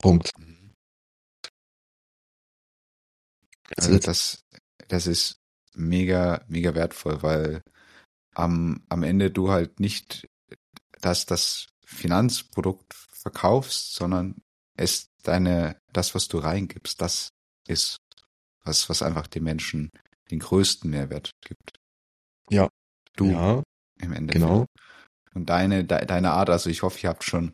Punkt. Also das, das ist mega, mega wertvoll, weil am, am Ende du halt nicht das, das Finanzprodukt verkaufst, sondern es deine, das, was du reingibst, das ist, was, was einfach den Menschen den größten Mehrwert gibt. Ja. Du ja, im Endeffekt. genau. Und deine, de, deine Art, also ich hoffe, ihr habt schon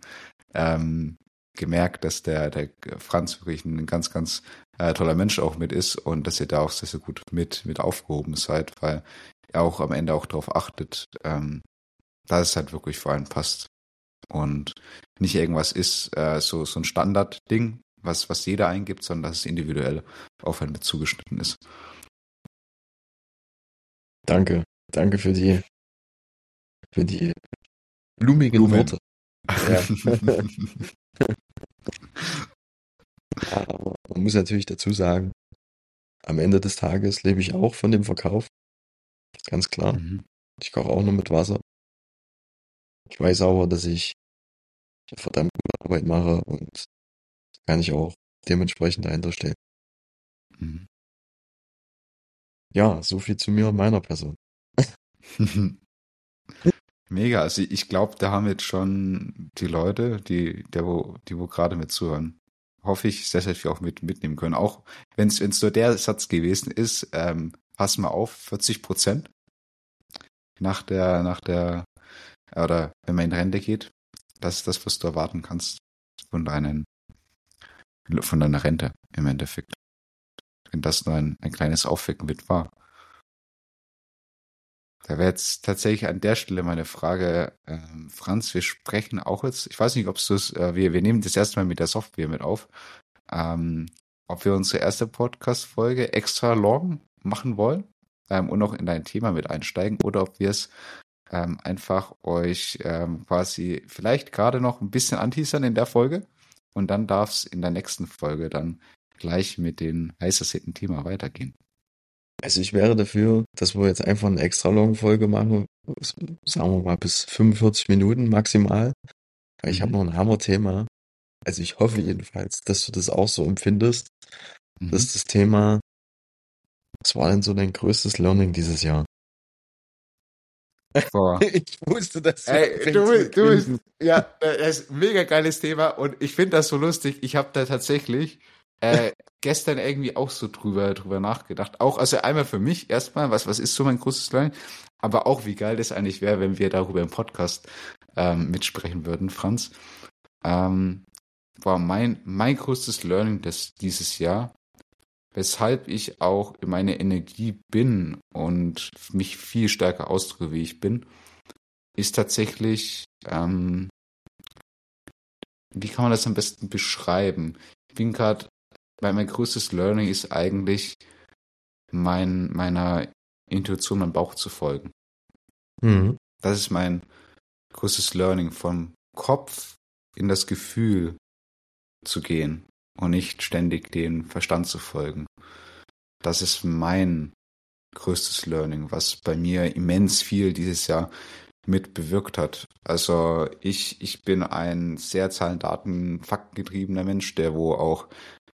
ähm, gemerkt, dass der, der Franz wirklich ein ganz, ganz äh, toller Mensch auch mit ist und dass ihr da auch sehr, sehr gut mit, mit aufgehoben seid, weil er auch am Ende auch darauf achtet, ähm, dass es halt wirklich vor allem passt. Und nicht irgendwas ist, äh, so, so ein Standardding, was, was jeder eingibt, sondern dass es individuell auf einen zugeschnitten ist. Danke. Danke für die, für die blumigen Blumen. Worte. Ja. Ja, aber man muss natürlich dazu sagen, am Ende des Tages lebe ich auch von dem Verkauf. Ganz klar. Mhm. Ich koche auch nur mit Wasser. Ich weiß aber, dass ich verdammt gute Arbeit mache und kann ich auch dementsprechend dahinter stehen. Mhm. Ja, so viel zu mir und meiner Person. Mega, also ich glaube, da haben jetzt schon die Leute, die, der wo, die wo gerade mit zuhören, hoffe ich, sehr, sehr viel auch mit, mitnehmen können. Auch wenn es nur der Satz gewesen ist, ähm, pass mal auf, 40 Prozent nach der, nach der, oder wenn man in Rente geht, das ist das, was du erwarten kannst von deinen, von deiner Rente im Endeffekt. Wenn das nur ein, ein kleines Aufwecken mit war. Da wäre jetzt tatsächlich an der Stelle meine Frage, ähm, Franz, wir sprechen auch jetzt, ich weiß nicht, ob du es, äh, wir, wir nehmen das erste Mal mit der Software mit auf, ähm, ob wir unsere erste Podcast-Folge extra long machen wollen ähm, und noch in dein Thema mit einsteigen oder ob wir es ähm, einfach euch ähm, quasi vielleicht gerade noch ein bisschen anteasern in der Folge und dann darf es in der nächsten Folge dann gleich mit dem heiß ersehnten Thema weitergehen. Also ich wäre dafür, dass wir jetzt einfach eine extra long Folge machen, sagen wir mal bis 45 Minuten maximal. Weil ich Mhm. habe noch ein Hammer-Thema. Also ich hoffe jedenfalls, dass du das auch so empfindest. Mhm. Das ist das Thema, was war denn so dein größtes Learning dieses Jahr? Boah. Ich wusste, dass Ey, du, du bist, ja, äh, das ist ein mega geiles Thema und ich finde das so lustig. Ich habe da tatsächlich äh, gestern irgendwie auch so drüber drüber nachgedacht. Auch also einmal für mich erstmal, was was ist so mein großes Learning, aber auch wie geil das eigentlich wäre, wenn wir darüber im Podcast ähm, mitsprechen würden, Franz. Ähm, war mein mein größtes Learning des dieses Jahr, weshalb ich auch in meiner Energie bin und mich viel stärker ausdrücke, wie ich bin, ist tatsächlich, ähm, wie kann man das am besten beschreiben? Ich bin gerade, weil mein größtes Learning ist eigentlich, mein, meiner Intuition, meinem Bauch zu folgen. Mhm. Das ist mein größtes Learning vom Kopf in das Gefühl zu gehen und nicht ständig den Verstand zu folgen. Das ist mein größtes Learning, was bei mir immens viel dieses Jahr mit bewirkt hat. Also ich, ich bin ein sehr Zahlen, Daten, Faktengetriebener Mensch, der wo auch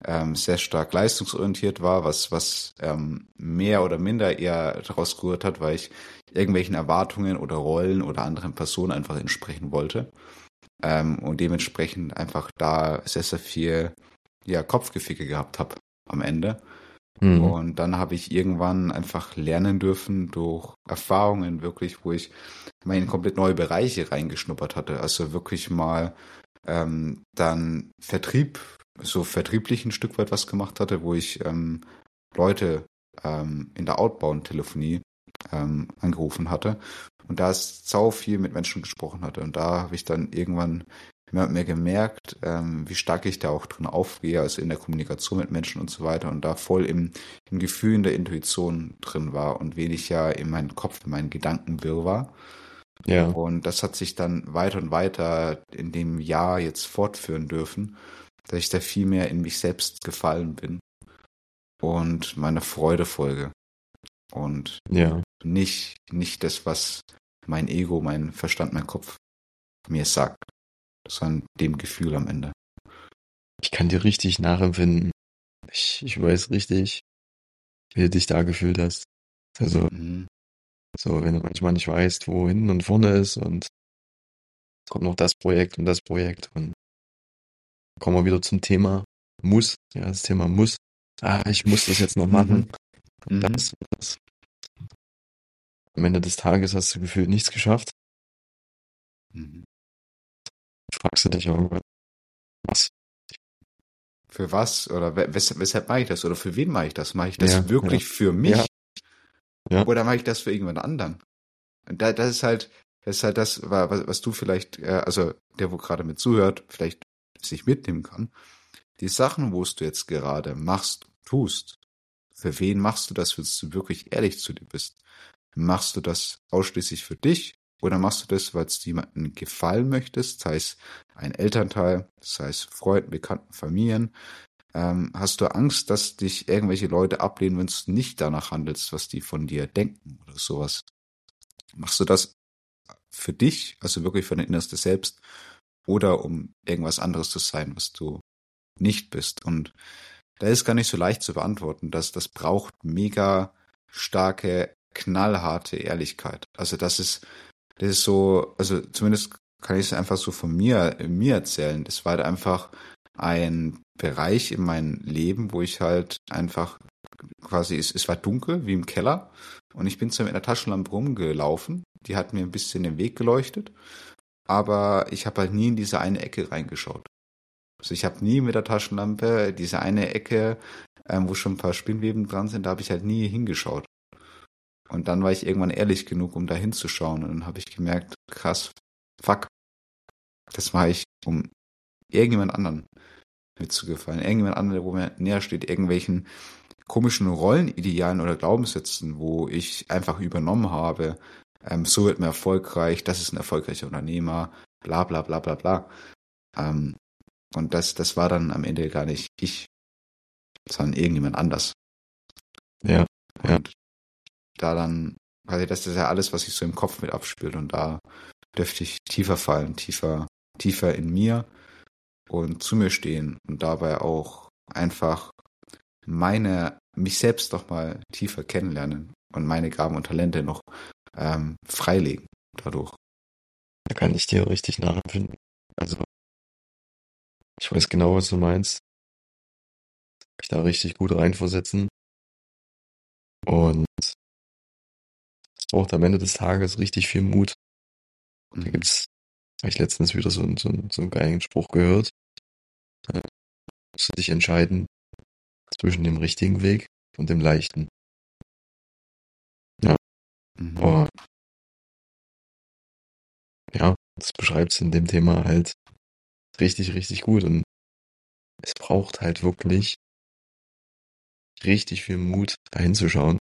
ähm, sehr stark leistungsorientiert war, was, was ähm, mehr oder minder eher daraus gerührt hat, weil ich irgendwelchen Erwartungen oder Rollen oder anderen Personen einfach entsprechen wollte. Ähm, und dementsprechend einfach da sehr, sehr viel ja, Kopfgeficke gehabt habe am Ende. Mhm. Und dann habe ich irgendwann einfach lernen dürfen durch Erfahrungen wirklich, wo ich mal in komplett neue Bereiche reingeschnuppert hatte. Also wirklich mal ähm, dann Vertrieb, so vertrieblich ein Stück weit was gemacht hatte, wo ich ähm, Leute ähm, in der Outbound-Telefonie ähm, angerufen hatte und da ist sau viel mit Menschen gesprochen hatte. Und da habe ich dann irgendwann mehr und mehr gemerkt, ähm, wie stark ich da auch drin aufgehe, also in der Kommunikation mit Menschen und so weiter und da voll im, im Gefühl, in der Intuition drin war und wenig ja in meinem Kopf, in meinen Gedanken wirr war. Ja. Und das hat sich dann weiter und weiter in dem Jahr jetzt fortführen dürfen, dass ich da viel mehr in mich selbst gefallen bin und meiner Freude folge. Und ja. nicht, nicht das, was mein Ego, mein Verstand, mein Kopf mir sagt sondern dem Gefühl am Ende. Ich kann dir richtig nachempfinden. Ich, ich weiß richtig, wie du dich da gefühlt hast. Also, mhm. so, wenn du manchmal nicht weißt, wo hinten und vorne ist und kommt noch das Projekt und das Projekt und kommen wir wieder zum Thema muss. Ja, das Thema muss. Ah, ich muss das jetzt noch machen. Mhm. Das, das. Am Ende des Tages hast du gefühlt nichts geschafft. Mhm fragst du dich irgendwann, was? Für was? Oder wes weshalb mache ich das? Oder für wen mache ich das? Mache ich das ja, wirklich ja. für mich? Ja. ja. Oder mache ich das für irgendjemand anderen? Und da, das ist halt, das ist halt das, was, was du vielleicht, äh, also der, wo gerade mit zuhört, vielleicht sich mitnehmen kann. Die Sachen, wo du jetzt gerade machst, tust, für wen machst du das, wenn du wirklich ehrlich zu dir bist? Machst du das ausschließlich für dich oder machst du das, weil du jemandem gefallen möchtest, sei es ein Elternteil, sei es Freunden, Bekannten, Familien? Ähm, hast du Angst, dass dich irgendwelche Leute ablehnen, wenn du nicht danach handelst, was die von dir denken oder sowas? Machst du das für dich, also wirklich für dein innerstes Selbst, oder um irgendwas anderes zu sein, was du nicht bist? Und da ist gar nicht so leicht zu beantworten. dass das braucht mega starke, knallharte Ehrlichkeit. Also das ist das ist so, also zumindest kann ich es einfach so von mir, mir erzählen. Das war halt einfach ein Bereich in meinem Leben, wo ich halt einfach quasi, es, es war dunkel wie im Keller und ich bin so mit einer Taschenlampe rumgelaufen. Die hat mir ein bisschen den Weg geleuchtet, aber ich habe halt nie in diese eine Ecke reingeschaut. Also ich habe nie mit der Taschenlampe diese eine Ecke, ähm, wo schon ein paar Spinnweben dran sind, da habe ich halt nie hingeschaut. Und dann war ich irgendwann ehrlich genug, um da hinzuschauen. Und dann habe ich gemerkt, krass, fuck, das mache ich, um irgendjemand anderen mitzugefallen. Irgendjemand anderen, der wo mir näher steht, irgendwelchen komischen Rollenidealen oder Glaubenssätzen, wo ich einfach übernommen habe, ähm, so wird man erfolgreich, das ist ein erfolgreicher Unternehmer, bla bla bla bla bla. Ähm, und das, das war dann am Ende gar nicht ich, sondern irgendjemand anders. Ja. Und da dann, quasi das ist ja alles, was sich so im Kopf mit abspielt und da dürfte ich tiefer fallen, tiefer, tiefer in mir und zu mir stehen und dabei auch einfach meine, mich selbst noch mal tiefer kennenlernen und meine Gaben und Talente noch ähm, freilegen dadurch. Da kann ich dir richtig nachempfinden. Also, ich weiß genau, was du meinst. Ich da richtig gut reinversetzen. Und braucht am Ende des Tages richtig viel Mut. Und da mhm. gibt's, habe ich letztens wieder so, so, so einen geilen Spruch gehört. Da musst du dich entscheiden zwischen dem richtigen Weg und dem leichten. Ja. Mhm. Und ja, das beschreibt es in dem Thema halt richtig, richtig gut. Und es braucht halt wirklich richtig viel Mut, da hinzuschauen.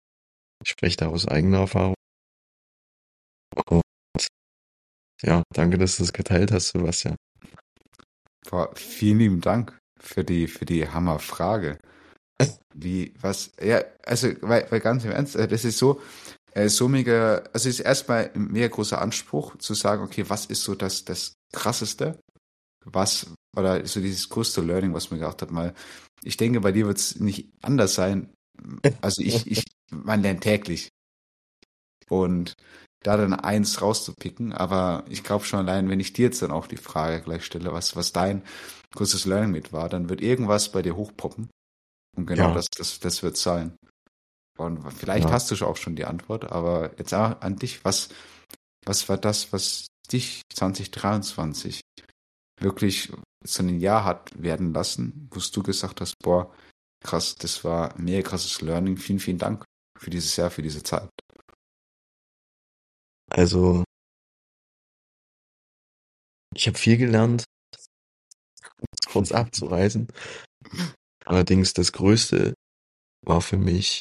Ich spreche da aus eigener Erfahrung. Und ja, danke, dass du das geteilt hast, Sebastian. Boah, vielen lieben Dank für die, für die Hammerfrage. Wie, was, ja, also, weil, weil ganz im Ernst, äh, das ist so, äh, so mega, also ist erstmal ein mega großer Anspruch zu sagen, okay, was ist so das, das krasseste? Was, oder so dieses größte Learning, was man gedacht hat, mal, ich denke, bei dir wird es nicht anders sein. Also ich, ich, man lernt täglich. Und da dann eins rauszupicken, aber ich glaube schon allein, wenn ich dir jetzt dann auch die Frage gleich stelle, was, was dein größtes Learning mit war, dann wird irgendwas bei dir hochpoppen. Und genau Ja. das, das, das wird sein. Und vielleicht Ja. hast du schon auch schon die Antwort, aber jetzt auch an dich, was, was war das, was dich 2023 wirklich so ein Jahr hat werden lassen, wo du gesagt hast, boah, krass, das war ein mega krasses Learning. Vielen, vielen Dank für dieses Jahr, für diese Zeit. Also, ich habe viel gelernt, um es kurz abzureißen. Allerdings das Größte war für mich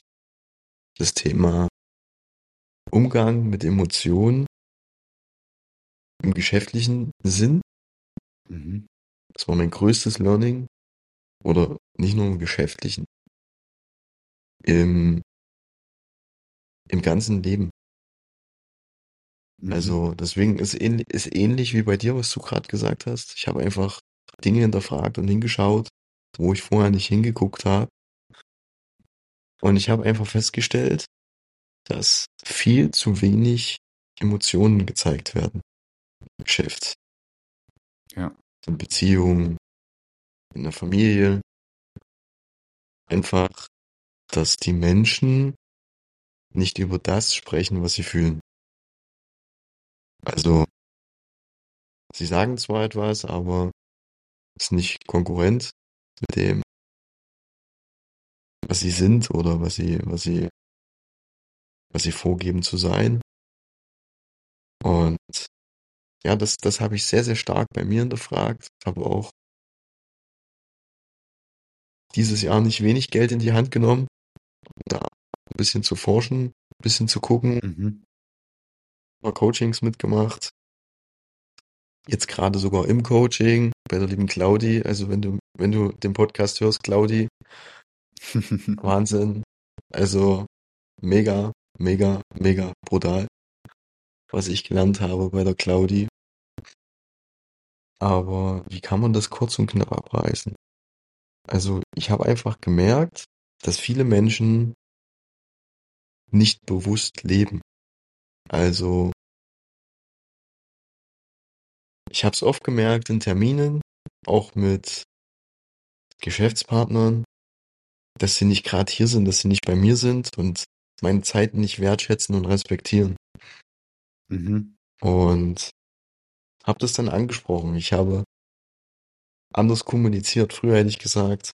das Thema Umgang mit Emotionen im geschäftlichen Sinn. Mhm. Das war mein größtes Learning. Oder nicht nur im geschäftlichen. Im, im ganzen Leben. Mhm. Also deswegen ist ähnlich, ist ähnlich wie bei dir, was du gerade gesagt hast. Ich habe einfach Dinge hinterfragt und hingeschaut, wo ich vorher nicht hingeguckt habe. Und ich habe einfach festgestellt, dass viel zu wenig Emotionen gezeigt werden im Geschäft. Ja. In Beziehungen, in der Familie. Einfach, dass die Menschen nicht über das sprechen, was sie fühlen. Also, sie sagen zwar etwas, aber ist nicht konkurrent mit dem, was sie sind oder was sie, was sie, was sie vorgeben zu sein. Und ja, das, das habe ich sehr, sehr stark bei mir hinterfragt. Habe auch dieses Jahr nicht wenig Geld in die Hand genommen, um da ein bisschen zu forschen, ein bisschen zu gucken, Mhm. Coachings mitgemacht. Jetzt gerade sogar im Coaching bei der lieben Claudi. Also wenn du, wenn du den Podcast hörst, Claudi, Wahnsinn. Also mega, mega, mega brutal, was ich gelernt habe bei der Claudi. Aber wie kann man das kurz und knapp abreißen? Also ich habe einfach gemerkt, dass viele Menschen nicht bewusst leben. Also ich habe es oft gemerkt in Terminen, auch mit Geschäftspartnern, dass sie nicht gerade hier sind, dass sie nicht bei mir sind und meine Zeit nicht wertschätzen und respektieren. Mhm. Und habe das dann angesprochen. Ich habe anders kommuniziert. Früher hätte ich gesagt,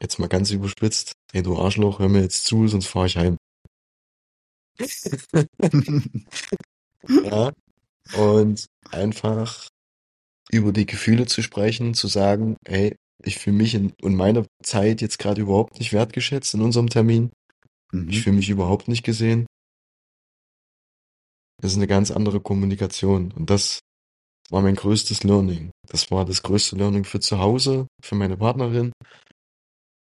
jetzt mal ganz überspitzt, hey du Arschloch, hör mir jetzt zu, sonst fahre ich heim. Ja. Und einfach über die Gefühle zu sprechen, zu sagen, hey, ich fühle mich in, in meiner Zeit jetzt gerade überhaupt nicht wertgeschätzt in unserem Termin. Ich Mhm. fühle mich überhaupt nicht gesehen. Das ist eine ganz andere Kommunikation. Und das war mein größtes Learning. Das war das größte Learning für zu Hause, für meine Partnerin,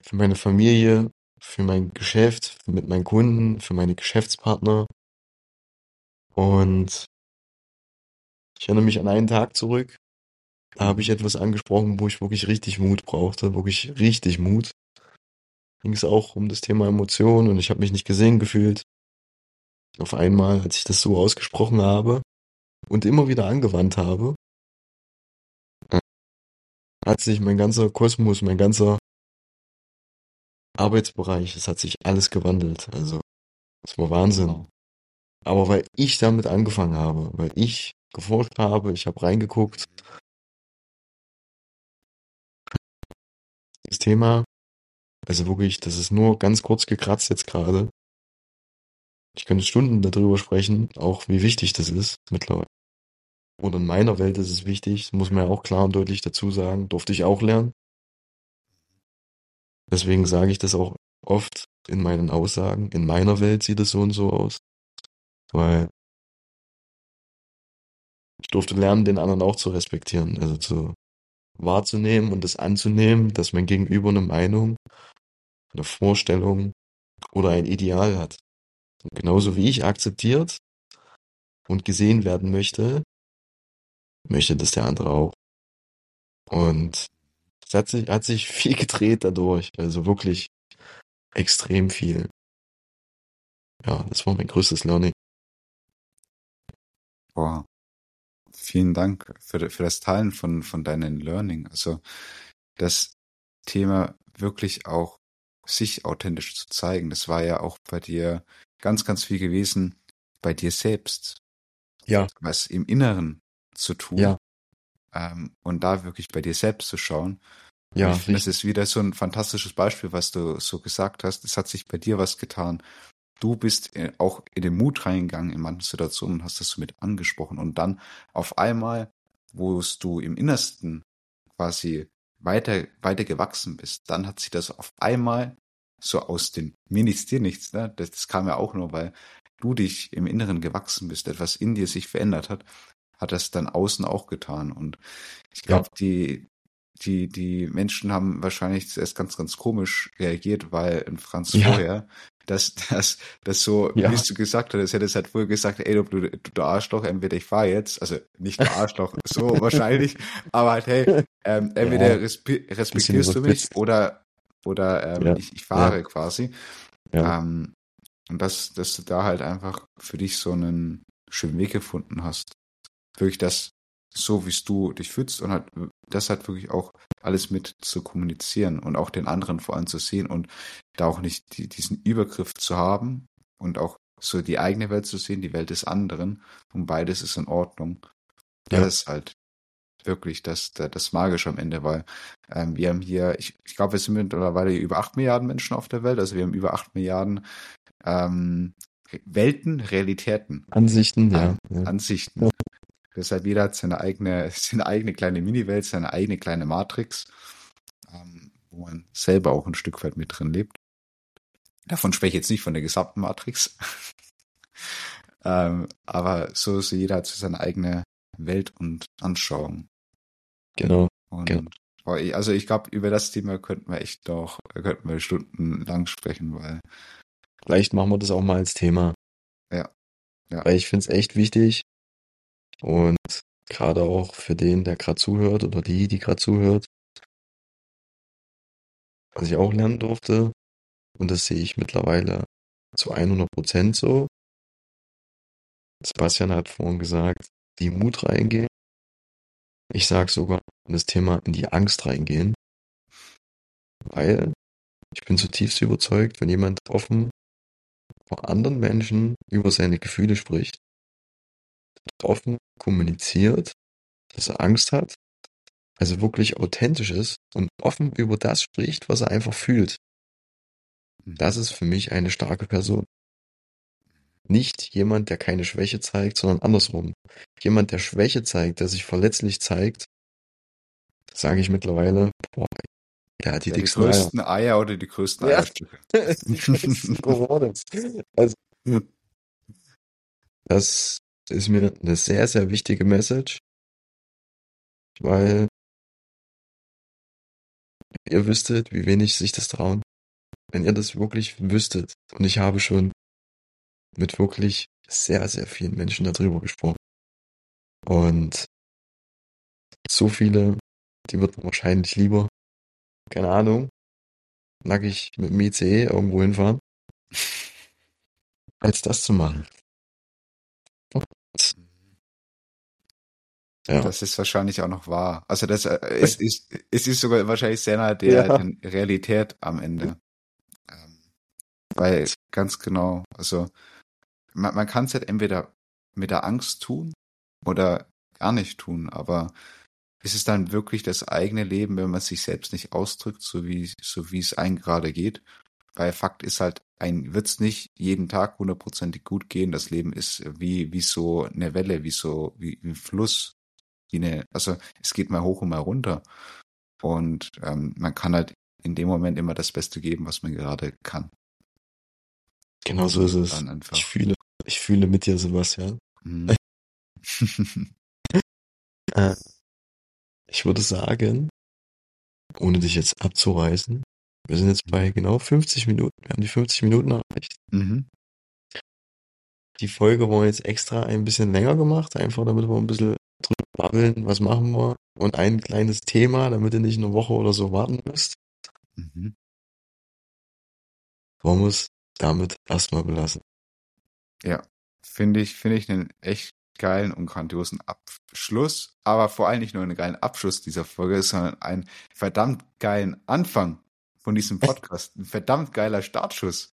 für meine Familie, für mein Geschäft, mit meinen Kunden, für meine Geschäftspartner. Und ich erinnere mich an einen Tag zurück. Da habe ich etwas angesprochen, wo ich wirklich richtig Mut brauchte, wirklich richtig Mut. Ging es auch um das Thema Emotionen und ich habe mich nicht gesehen gefühlt. Auf einmal, als ich das so ausgesprochen habe und immer wieder angewandt habe, äh, hat sich mein ganzer Kosmos, mein ganzer Arbeitsbereich, es hat sich alles gewandelt. Also, es war Wahnsinn. Wow. Aber weil ich damit angefangen habe, weil ich geforscht habe, ich habe reingeguckt, das Thema, also wirklich, das ist nur ganz kurz gekratzt jetzt gerade. Ich könnte Stunden darüber sprechen, auch wie wichtig das ist mittlerweile. Oder in meiner Welt ist es wichtig, muss man ja auch klar und deutlich dazu sagen, durfte ich auch lernen. Deswegen sage ich das auch oft in meinen Aussagen. In meiner Welt sieht es so und so aus. Weil ich durfte lernen, den anderen auch zu respektieren, also zu wahrzunehmen und das anzunehmen, dass mein Gegenüber eine Meinung, eine Vorstellung oder ein Ideal hat. Und genauso wie ich akzeptiert und gesehen werden möchte, möchte das der andere auch. Und es hat sich, hat sich viel gedreht dadurch, also wirklich extrem viel. Ja, das war mein größtes Learning. Boah. Vielen Dank für, für das Teilen von, von deinen Learning. Also das Thema wirklich auch sich authentisch zu zeigen, das war ja auch bei dir ganz, ganz viel gewesen, bei dir selbst. Ja. Was im Inneren zu tun. Ja. Ähm, und da wirklich bei dir selbst zu schauen. Ja, ich finde, das ist wieder so ein fantastisches Beispiel, was du so gesagt hast. Es hat sich bei dir was getan. Du bist auch in den Mut reingegangen in manchen Situationen und hast das so mit angesprochen. Und dann auf einmal, wo du im Innersten quasi weiter, weiter gewachsen bist, dann hat sich das auf einmal so aus dem mir nichts, dir nichts, ne? Das, das kam ja auch nur, weil du dich im Inneren gewachsen bist, etwas in dir sich verändert hat, hat das dann außen auch getan. Und ich glaube, ja. die, die, die Menschen haben wahrscheinlich zuerst ganz, ganz komisch reagiert, weil in Franz ja. vorher dass das, das so, ja. wie du gesagt hast, hätte es halt vorher gesagt, ey, du, du, du Arschloch, entweder ich fahre jetzt, also nicht der Arschloch, so wahrscheinlich, aber halt, hey, ähm, entweder ja. respektierst du mich oder, oder ähm, ja. ich, ich fahre quasi. Ähm, und dass, dass du da halt einfach für dich so einen schönen Weg gefunden hast. Wirklich das, so wie du dich fühlst und halt das halt wirklich auch alles mit zu kommunizieren und auch den anderen vor allem zu sehen und da auch nicht die, diesen Übergriff zu haben und auch so die eigene Welt zu sehen, die Welt des anderen und beides ist in Ordnung. Ja. Das ist halt wirklich das, das Magische am Ende, weil ähm, wir haben hier, ich, ich glaube, wir sind mittlerweile über acht Milliarden Menschen auf der Welt, also wir haben über acht Milliarden ähm, Welten, Realitäten. Ansichten, ja. ja. Ansichten. Ja. Deshalb jeder hat seine eigene, seine eigene kleine Mini-Welt, seine eigene kleine Matrix, ähm, wo man selber auch ein Stück weit mit drin lebt. Davon spreche ich jetzt nicht von der gesamten Matrix. ähm, aber so ist jeder hat so seine eigene Welt und Anschauung. Genau. Und, genau. Also ich glaube, über das Thema könnten wir echt noch, könnten wir stundenlang sprechen, weil. Vielleicht machen wir das auch mal als Thema. Ja. ja. Weil ich finde es echt wichtig, und gerade auch für den, der gerade zuhört oder die, die gerade zuhört, was ich auch lernen durfte, und das sehe ich mittlerweile zu 100 Prozent so. Sebastian hat vorhin gesagt, die Mut reingehen. Ich sage sogar das Thema in die Angst reingehen, weil ich bin zutiefst überzeugt, wenn jemand offen vor anderen Menschen über seine Gefühle spricht, offen kommuniziert, dass er Angst hat, also wirklich authentisch ist und offen über das spricht, was er einfach fühlt. Mhm. Das ist für mich eine starke Person. Nicht jemand, der keine Schwäche zeigt, sondern andersrum. Jemand, der Schwäche zeigt, der sich verletzlich zeigt, sage ich mittlerweile, boah, der hat die, ja, die größten Eier. Eier. oder die größten ja. Eierstücke. also, das ist mir eine sehr, sehr wichtige Message, weil ihr wüsstet, wie wenig sich das trauen. Wenn ihr das wirklich wüsstet, und ich habe schon mit wirklich sehr, sehr vielen Menschen darüber gesprochen. Und so viele, die würden wahrscheinlich lieber, keine Ahnung, nackig mit dem ICE irgendwo hinfahren, als das zu machen. Ja. Das ist wahrscheinlich auch noch wahr. Also das äh, es ist, es ist sogar wahrscheinlich sehr nah der, ja. Realität am Ende. Ähm, weil ganz genau, also man, man kann es halt entweder mit der Angst tun oder gar nicht tun, aber ist es dann wirklich das eigene Leben, wenn man sich selbst nicht ausdrückt, so wie, so wie es einem gerade geht? Weil Fakt ist halt, ein wird's nicht jeden Tag hundertprozentig gut gehen. Das Leben ist wie, wie so eine Welle, wie so, wie ein Fluss wie eine, also es geht mal hoch und mal runter. Und ähm, man kann halt in dem Moment immer das Beste geben, was man gerade kann. Genau so ist es. Ich fühle, ich fühle mit dir, Sebastian. Mhm. Äh, ich würde sagen, ohne dich jetzt abzureißen, wir sind jetzt bei genau 50 Minuten. Wir haben die 50 Minuten erreicht. Mhm. Die Folge war jetzt extra ein bisschen länger gemacht, einfach damit wir ein bisschen babbeln, was machen wir. Und ein kleines Thema, damit ihr nicht eine Woche oder so warten müsst. Mhm. Wollen wir es damit erstmal belassen. Ja, finde ich, finde ich einen echt geilen und grandiosen Abschluss, aber vor allem nicht nur einen geilen Abschluss dieser Folge, sondern einen verdammt geilen Anfang von diesem Podcast. Ein verdammt geiler Startschuss.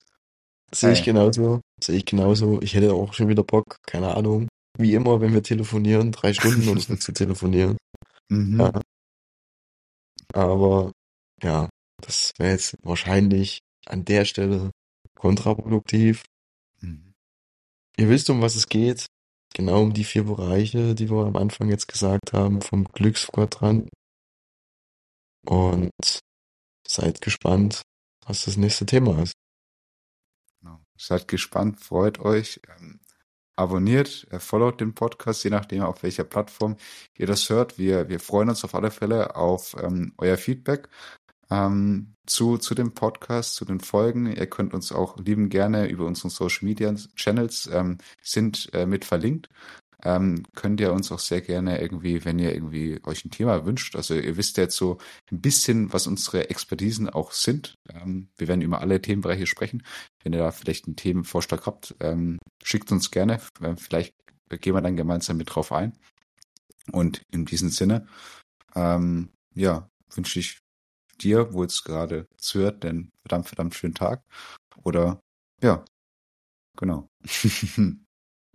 Sehe ich genauso. Sehe ich genauso. Ich hätte auch schon wieder Bock, keine Ahnung. Wie immer, wenn wir telefonieren, drei Stunden oder so zu telefonieren. Mhm. Ja. Aber ja, das wäre jetzt wahrscheinlich an der Stelle kontraproduktiv. Mhm. Ihr wisst, um was es geht. Genau um die vier Bereiche, die wir am Anfang jetzt gesagt haben, vom Glücksquadrant. Und seid gespannt, was das nächste Thema ist. Genau. Seid gespannt, freut euch. Ähm, abonniert, äh, followt den Podcast, je nachdem, auf welcher Plattform ihr das hört. Wir, wir freuen uns auf alle Fälle auf ähm, euer Feedback ähm, zu, zu dem Podcast, zu den Folgen. Ihr könnt uns auch lieben gerne über unsere Social Media Channels ähm, sind äh, mit verlinkt. Ähm, könnt ihr uns auch sehr gerne irgendwie, wenn ihr irgendwie euch ein Thema wünscht, also ihr wisst jetzt so ein bisschen, was unsere Expertisen auch sind. Ähm, wir werden über alle Themenbereiche sprechen. Wenn ihr da vielleicht einen Themenvorschlag habt, ähm, schickt uns gerne. Ähm, Vielleicht gehen wir dann gemeinsam mit drauf ein. Und in diesem Sinne, ähm, ja, wünsche ich dir, wo jetzt gerade zuhört, den verdammt, verdammt schönen Tag. Oder ja, genau.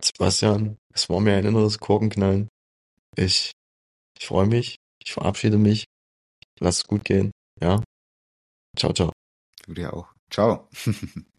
Sebastian, es war mir ein inneres Korkenknallen. Ich, ich freue mich. Ich verabschiede mich. Lasst es gut gehen. Ja. Ciao, ciao. du dir auch. Ciao.